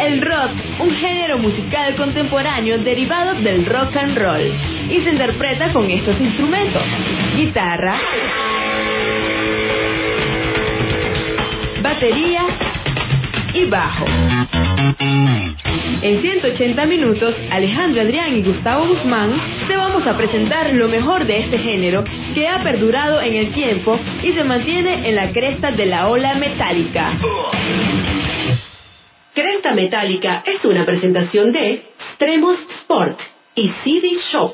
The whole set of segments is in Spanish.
El rock, un género musical contemporáneo derivado del rock and roll, y se interpreta con estos instrumentos: guitarra, batería y bajo. En 180 minutos, Alejandro Adrián y Gustavo Guzmán te vamos a presentar lo mejor de este género que ha perdurado en el tiempo y se mantiene en la cresta de la ola metálica. Cresta Metálica es una presentación de Tremos Sport y CD Shop.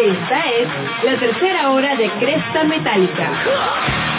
Esta es la tercera hora de Cresta Metálica.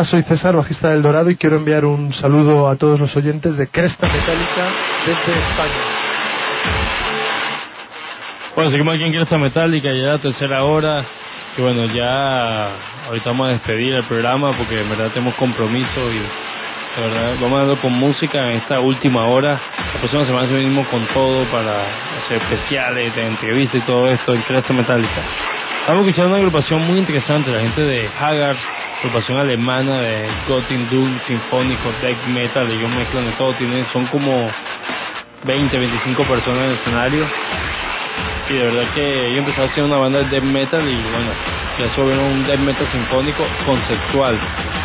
Hola, soy César, bajista del Dorado, y quiero enviar un saludo a todos los oyentes de Cresta Metálica desde España. Bueno, seguimos aquí en Cresta Metálica, ya la tercera hora. Y bueno, ya ahorita vamos a despedir el programa porque en verdad tenemos compromiso y de verdad vamos a darlo con música en esta última hora. La próxima semana venimos con todo para hacer especiales, de entrevistas y todo esto en Cresta Metálica. Estamos escuchando una agrupación muy interesante, la gente de Haggard, agrupación alemana de Gothic Doom, Sinfónico, Death Metal, ellos mezclan de todo, tienen, son como 20, 25 personas en el escenario. Y de verdad que ellos empezaron hacer una banda de death metal y bueno, ya subieron un death metal sinfónico conceptual.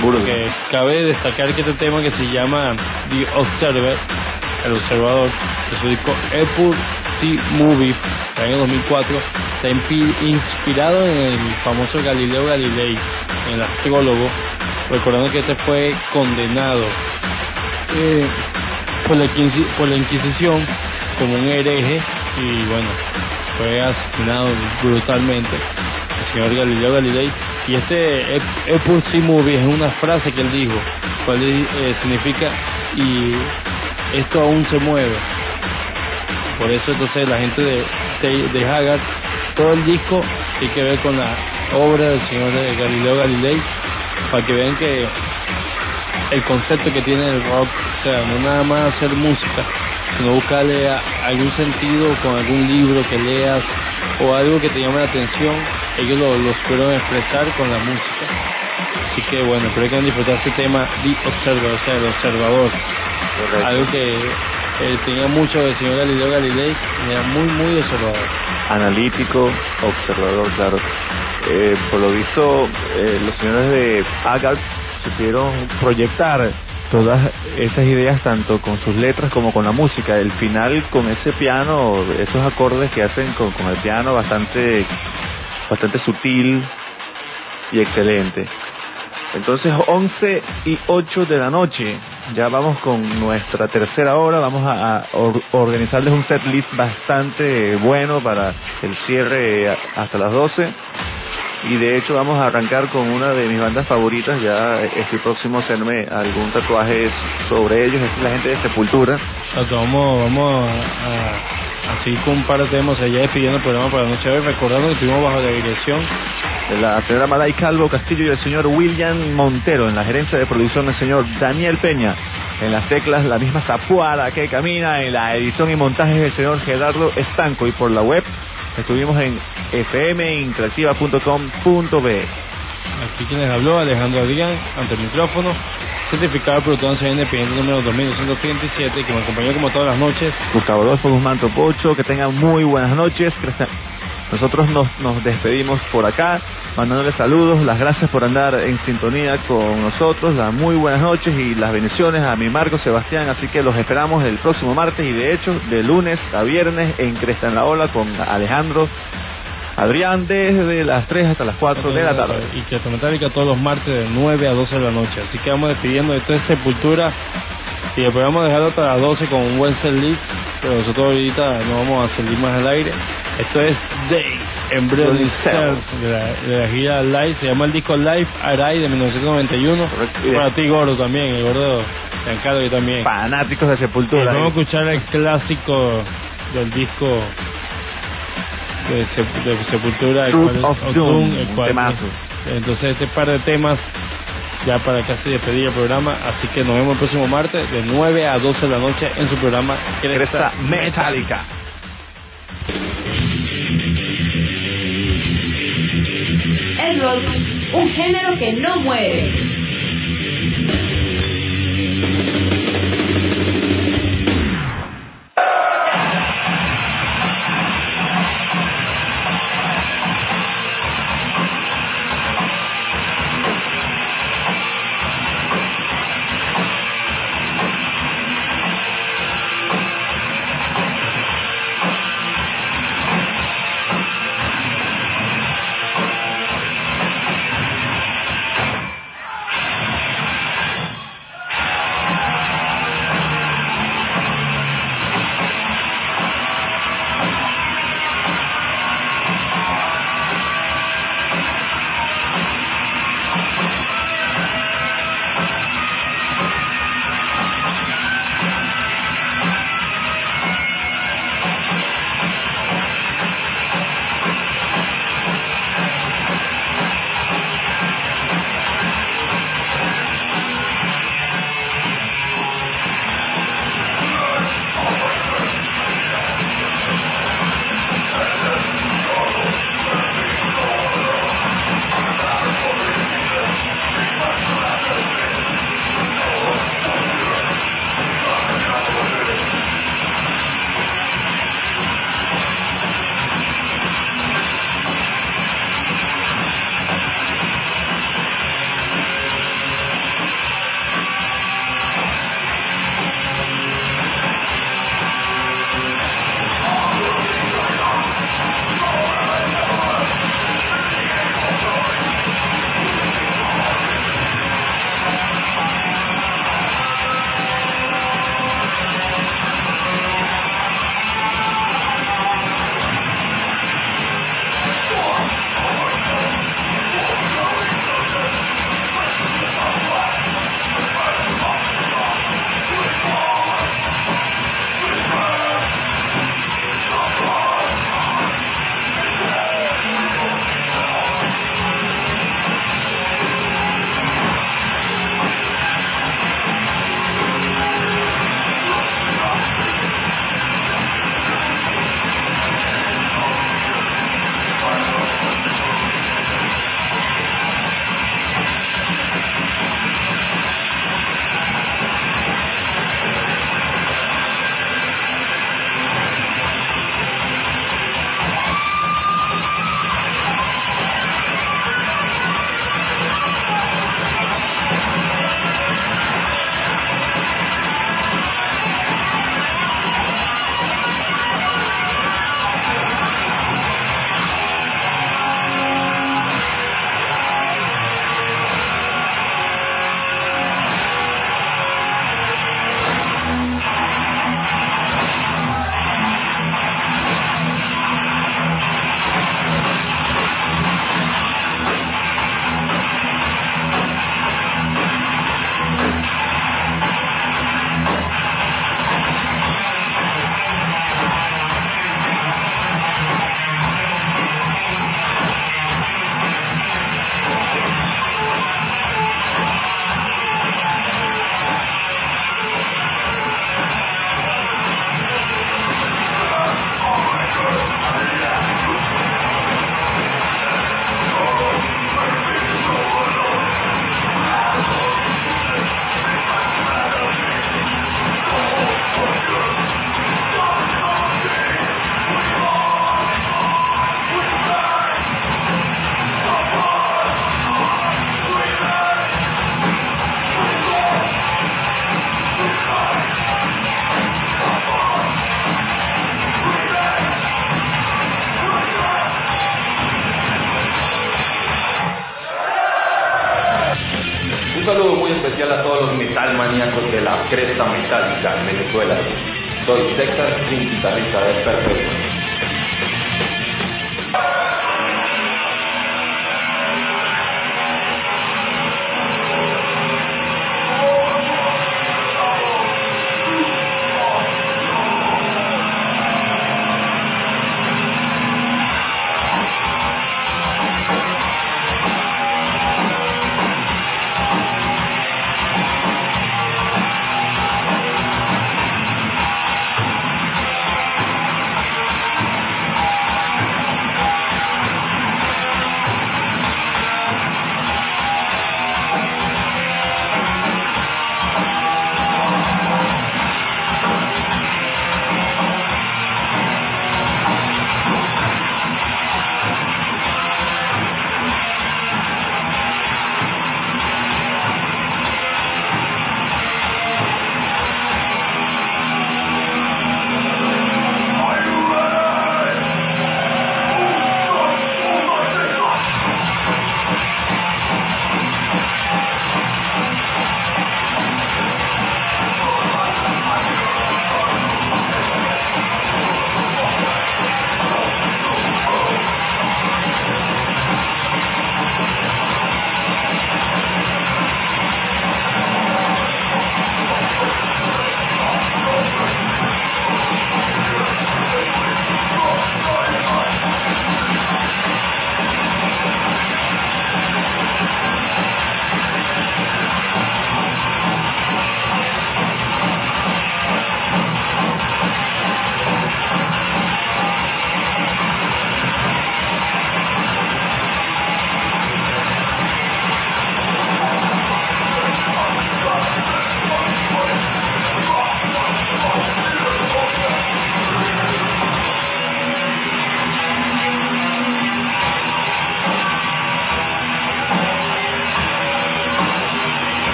Porque cabe destacar que este tema que se llama The Observer, el observador, de su disco Apple Movie, en el 2004, está inspirado en el famoso Galileo Galilei, el astrólogo, recordando que este fue condenado eh, por, la, por la Inquisición como un hereje y bueno, fue asesinado brutalmente el señor Galileo Galilei. Y este Apple Movie es una frase que él dijo, cual eh, significa y esto aún se mueve por eso entonces la gente de, de, de todo el disco tiene que ver con la obra del señor Galileo Galilei, para que vean que el concepto que tiene el rock, o sea, no nada más hacer música, sino buscarle algún sentido con algún libro que leas o algo que te llame la atención, ellos lo, lo supieron expresar con la música. Así que bueno, espero que han disfrutado este tema de Observer, o sea, el observador. Algo que eh, tenía mucho del señor Galileo Galilei, era muy, muy observador. Analítico, observador, claro. Eh, por lo visto, eh, los señores de Agarth supieron proyectar todas esas ideas tanto con sus letras como con la música. El final con ese piano, esos acordes que hacen con, con el piano bastante, bastante sutil y excelente. Entonces 11 y 8 de la noche, ya vamos con nuestra tercera hora, vamos a, organizarles un set list bastante bueno para el cierre hasta las 12 y de hecho vamos a arrancar con una de mis bandas favoritas, ya estoy próximo a hacerme algún tatuaje sobre ellos, es la gente de Sepultura. Vamos, vamos a Así con un par de temas. Allá despidiendo el programa para la noche. De recordando que estuvimos bajo la dirección de la señora Malay Calvo Castillo y el señor William Montero, en la gerencia de producción del señor Daniel Peña, en las teclas la misma zapuada que camina, en la edición y montaje del señor Gerardo Estanco. Y por la web estuvimos en fminteractiva.com.be. Aquí quienes habló, Alejandro Adrián, ante el micrófono certificado de producción independiente número 2237, que me acompañó como todas las noches. Gustavo Adolfo Guzmán Topocho, que tengan muy buenas noches. Nosotros nos, nos despedimos por acá, mandándoles saludos, las gracias por andar en sintonía con nosotros, las muy buenas noches y las bendiciones a mi Marco Sebastián, así que los esperamos el próximo martes y de hecho de lunes a viernes en Cresta en la Ola con Alejandro Adrián desde las 3 hasta las 4 de la tarde. Y que Metálica todos los martes de 9 a 12 de la noche. Así que vamos despidiendo de esta Sepultura y después vamos a dejar hasta las 12 con un buen set pero nosotros ahorita no vamos a salir más al aire. Esto es Day Embryonic Cells de la, de la gira Live, se llama el disco Live Arai de 1991. Para ti, Gordo, también, el Gordo Giancarlo y también. Fanáticos de Sepultura. vamos a escuchar el clásico del disco de, Sepultura, el cual entonces este par de temas ya para casi despedir el programa, así que nos vemos el próximo martes de 9 a 12 de la noche en su programa Cresta Metálica. Un género que no muere.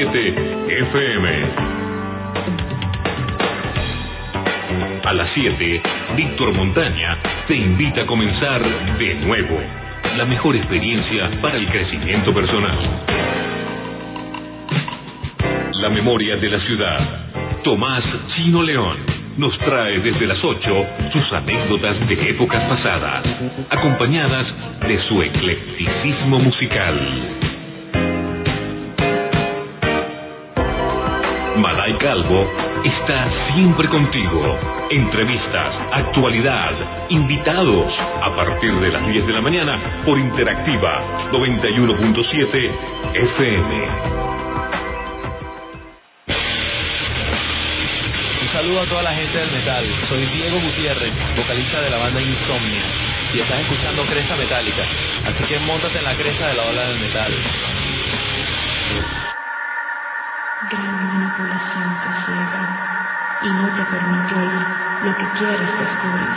FM. A las 7, Víctor Montaña te invita a comenzar de nuevo la mejor experiencia para el crecimiento personal. La memoria de la ciudad. Tomás Chino León nos trae desde las 8 sus anécdotas de épocas pasadas, acompañadas de su eclecticismo musical. Maday Calvo está siempre contigo. Entrevistas, actualidad, invitados. A partir de las 10 de la mañana por Interactiva 91.7 FM. Saludo a toda la gente del metal. Soy Diego Gutiérrez, vocalista de la banda Insomnia. Y estás escuchando Cresta Metálica. Así que montate en la cresta de la ola del metal. Gran manipulación te ciega y no te permite oír lo que quieres descubrir.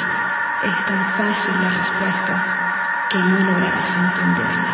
Es tan fácil la respuesta que no lograrás entenderla.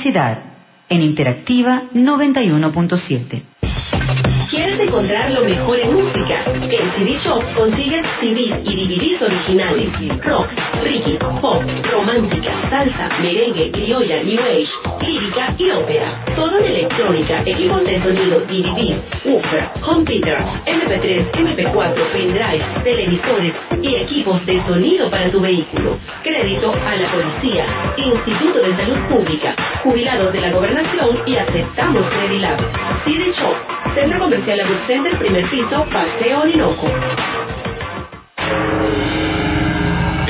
Publicidad en Interactiva 91.7. ¿Quieres encontrar lo mejor en música? En CD Shop consigues CDs y DVDs originales, rock, reggae, pop, romántica, salsa, merengue, criolla, new age, lírica y ópera. Todo en electrónica, equipos de sonido, DVD, woofer, theater, MP3, MP4, pendrive, televisores y equipos de sonido para tu vehículo. Crédito a la policía, Instituto de Salud Pública, jubilados de la gobernación y aceptamos Credilab. CD Shop, Centro Comercial Center, primer piso, Paseo Orinoco.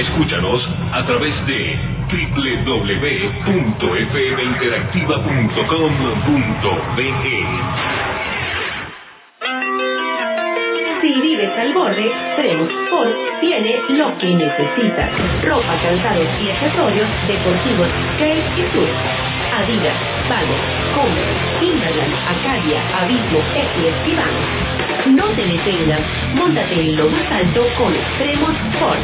Escúchanos a través de www.fminteractiva.com.be. Si vives al borde, Tremus Sport tiene lo que necesitas. Ropa, calzados y accesorios deportivos, skate y surf. Adidas, Vago, Converse, Timberland, Acadia, Abismo, Equines y Vans. No te detengas, móntate en lo más alto con Extremos Sport.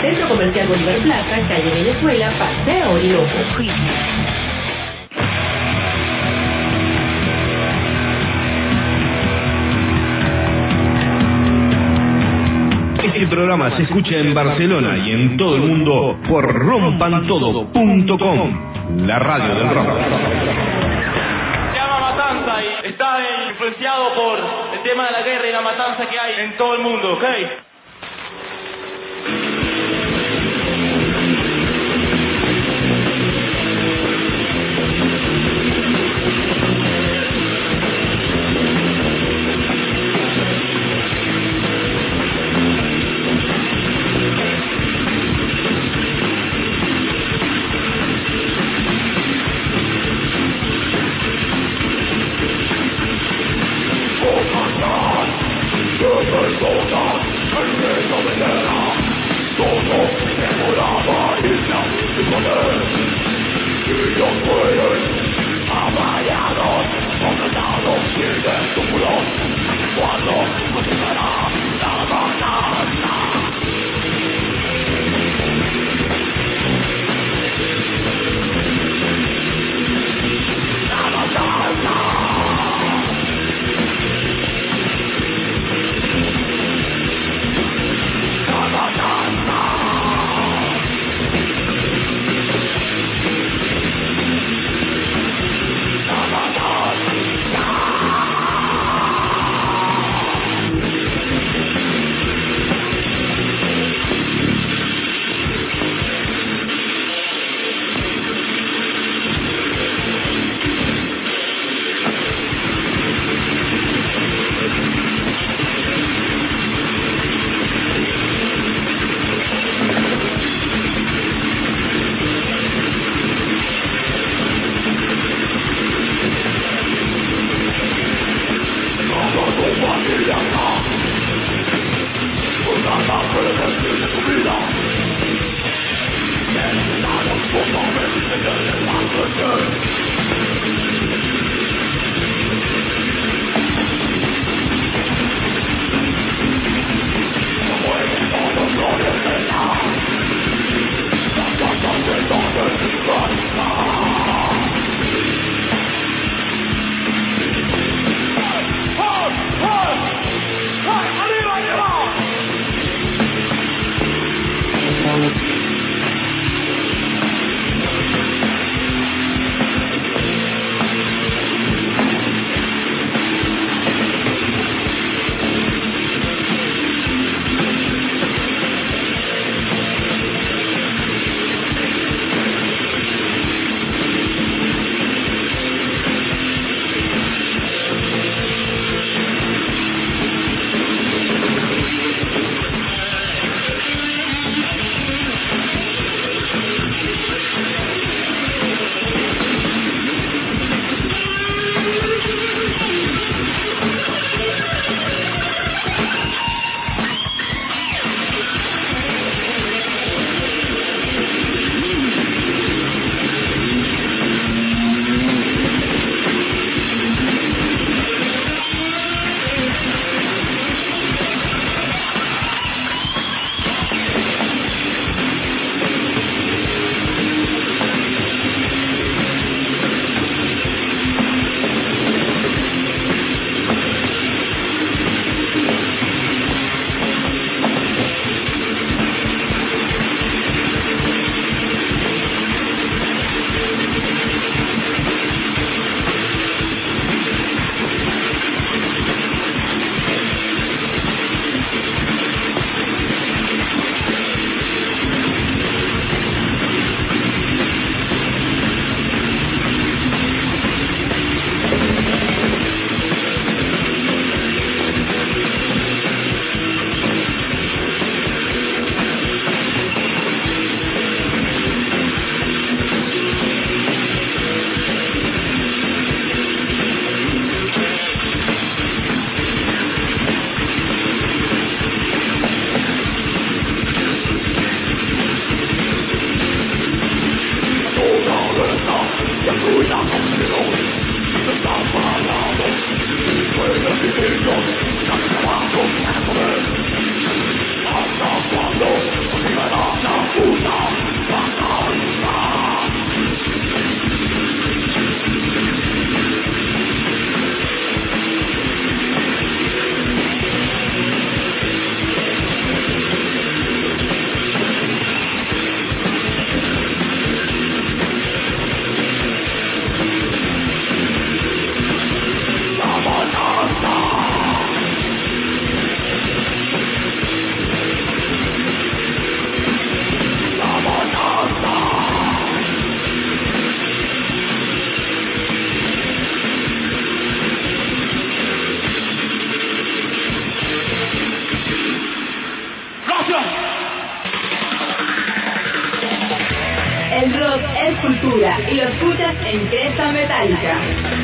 Centro Comercial Bolívar Plaza, calle Venezuela, Paseo Orinoco. Este programa se escucha en Barcelona y en todo el mundo por rompantodo.com, la radio del rock. Se llama Matanza y está influenciado por el tema de la guerra y la matanza que hay en todo el mundo, ¿ok? Cultura y lo escuchas en Cresta Metálica.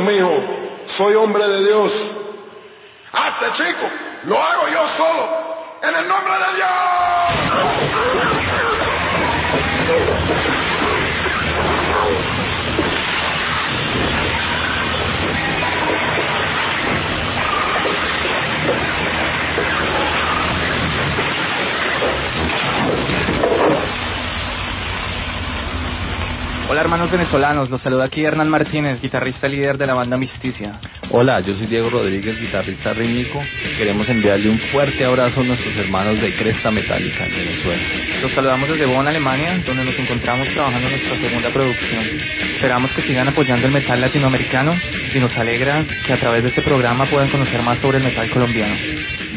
Mijo. Soy hombre de Dios. Venezolanos. Los saluda aquí Hernán Martínez, guitarrista líder de la banda Misticia. Hola, yo soy Diego Rodríguez, guitarrista rítmico. Queremos enviarle un fuerte abrazo a nuestros hermanos de Cresta Metálica en Venezuela. Los saludamos desde Bonn, Alemania, donde nos encontramos trabajando en nuestra segunda producción. Esperamos que sigan apoyando el metal latinoamericano y nos alegra que a través de este programa puedan conocer más sobre el metal colombiano.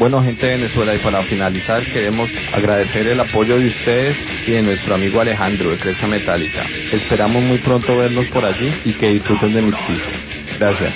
Bueno, gente de Venezuela, y para finalizar queremos agradecer el apoyo de ustedes y de nuestro amigo Alejandro de Cresta Metálica. Esperamos muy pronto vernos por allí y que disfruten de pistas. Gracias.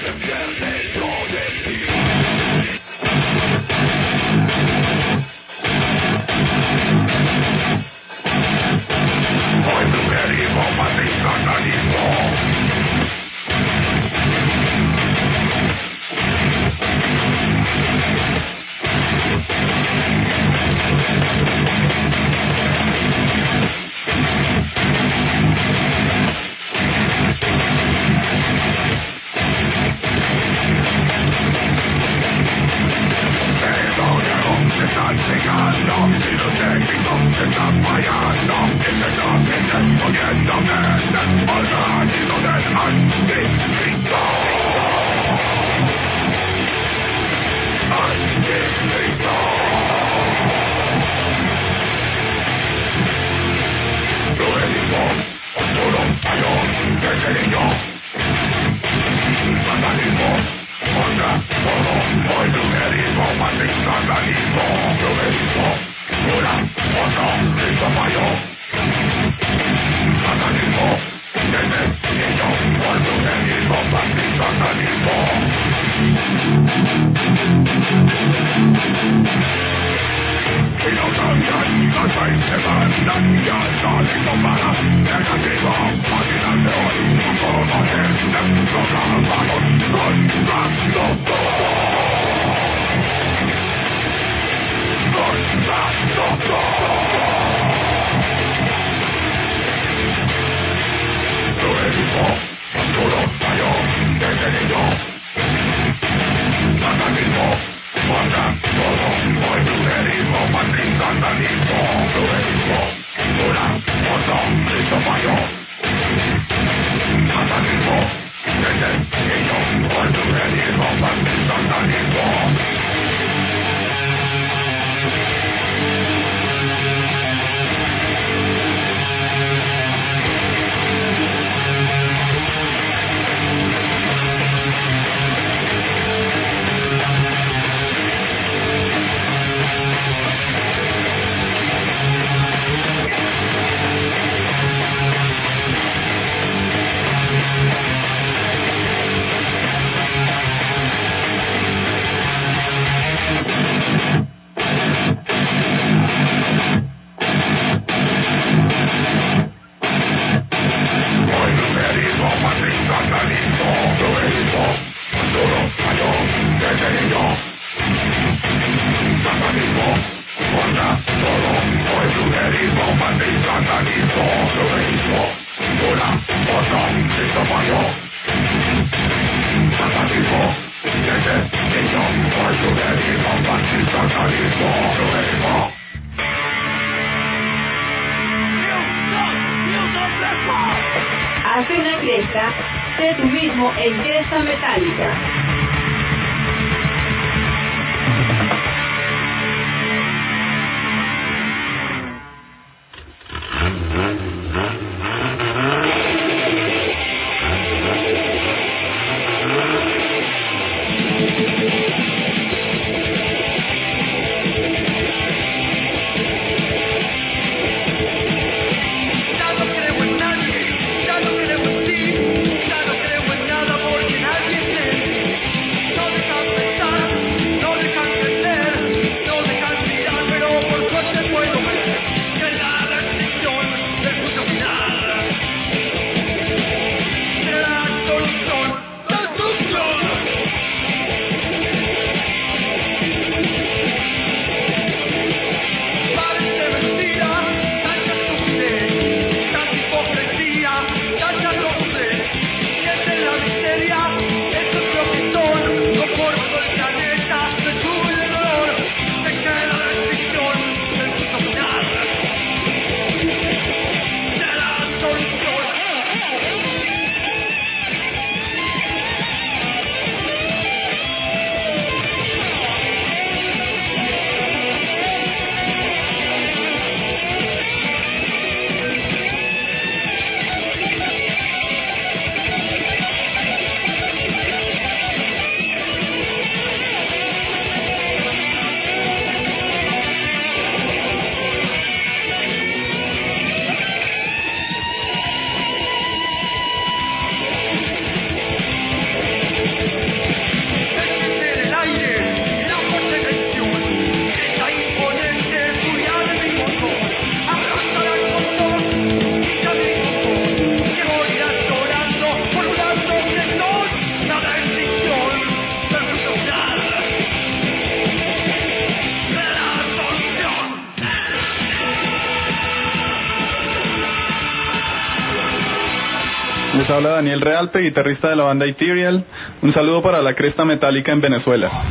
Daniel Realpe, guitarrista de la banda Ethereal. Un saludo para la Cresta Metálica en Venezuela.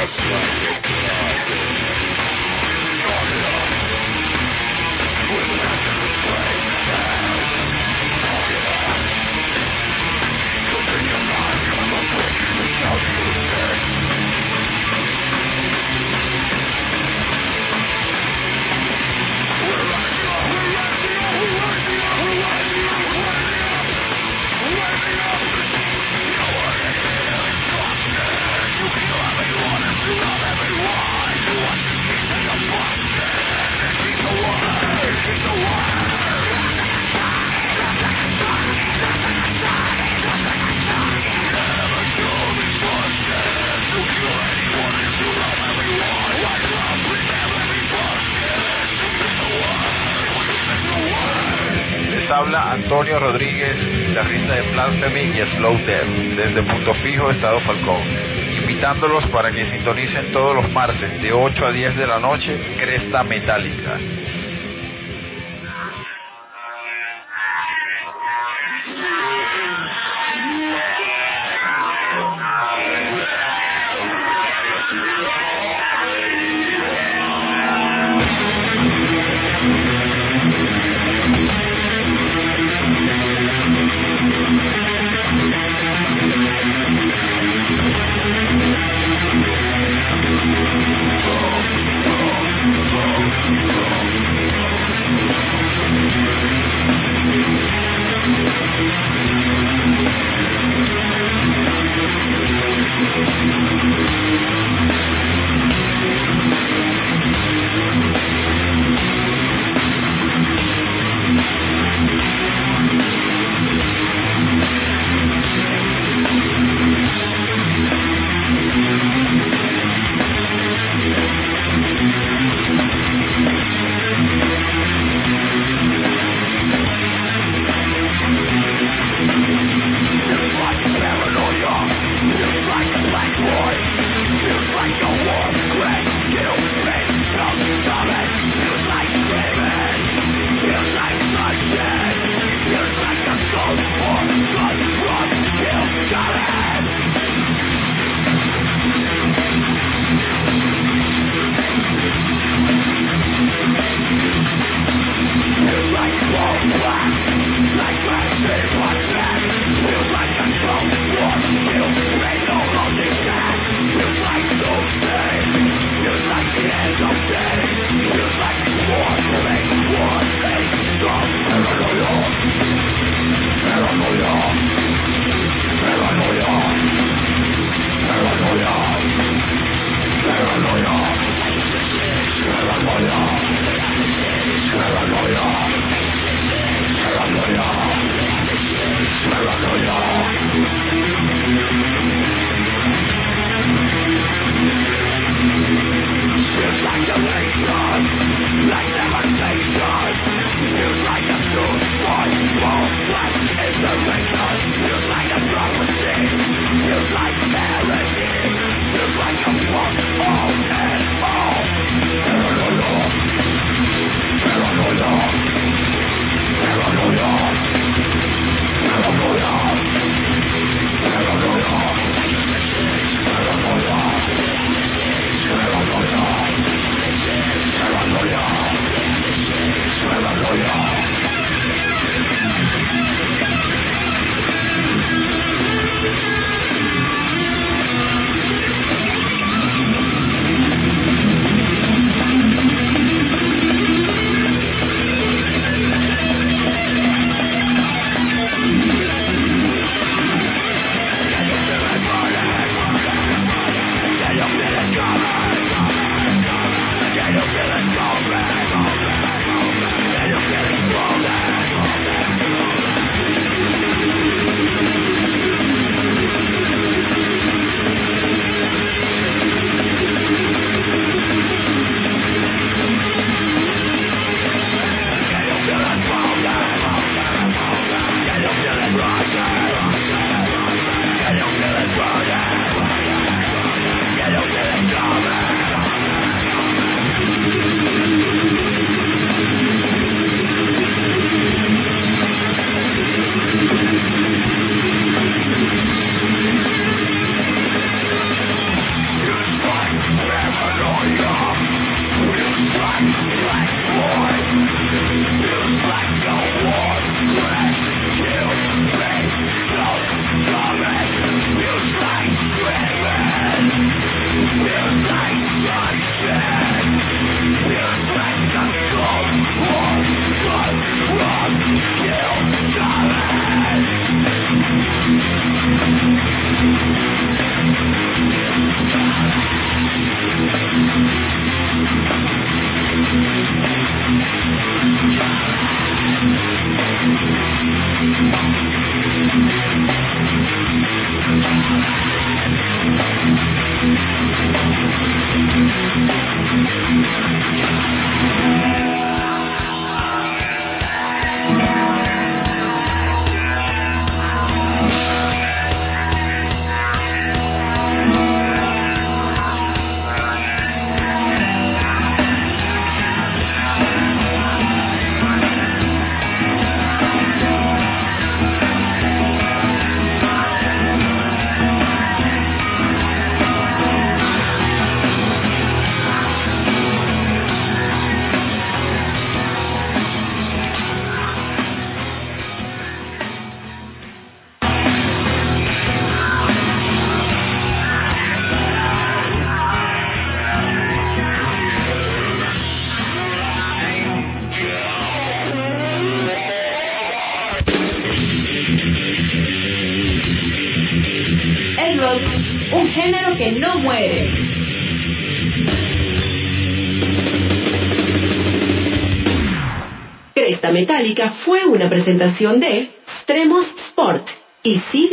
That's right. Estado Falcón, invitándolos para que sintonicen todos los martes de 8 a 10 de la noche, Cresta Metálica. Fue una presentación de Tremos Sport y CD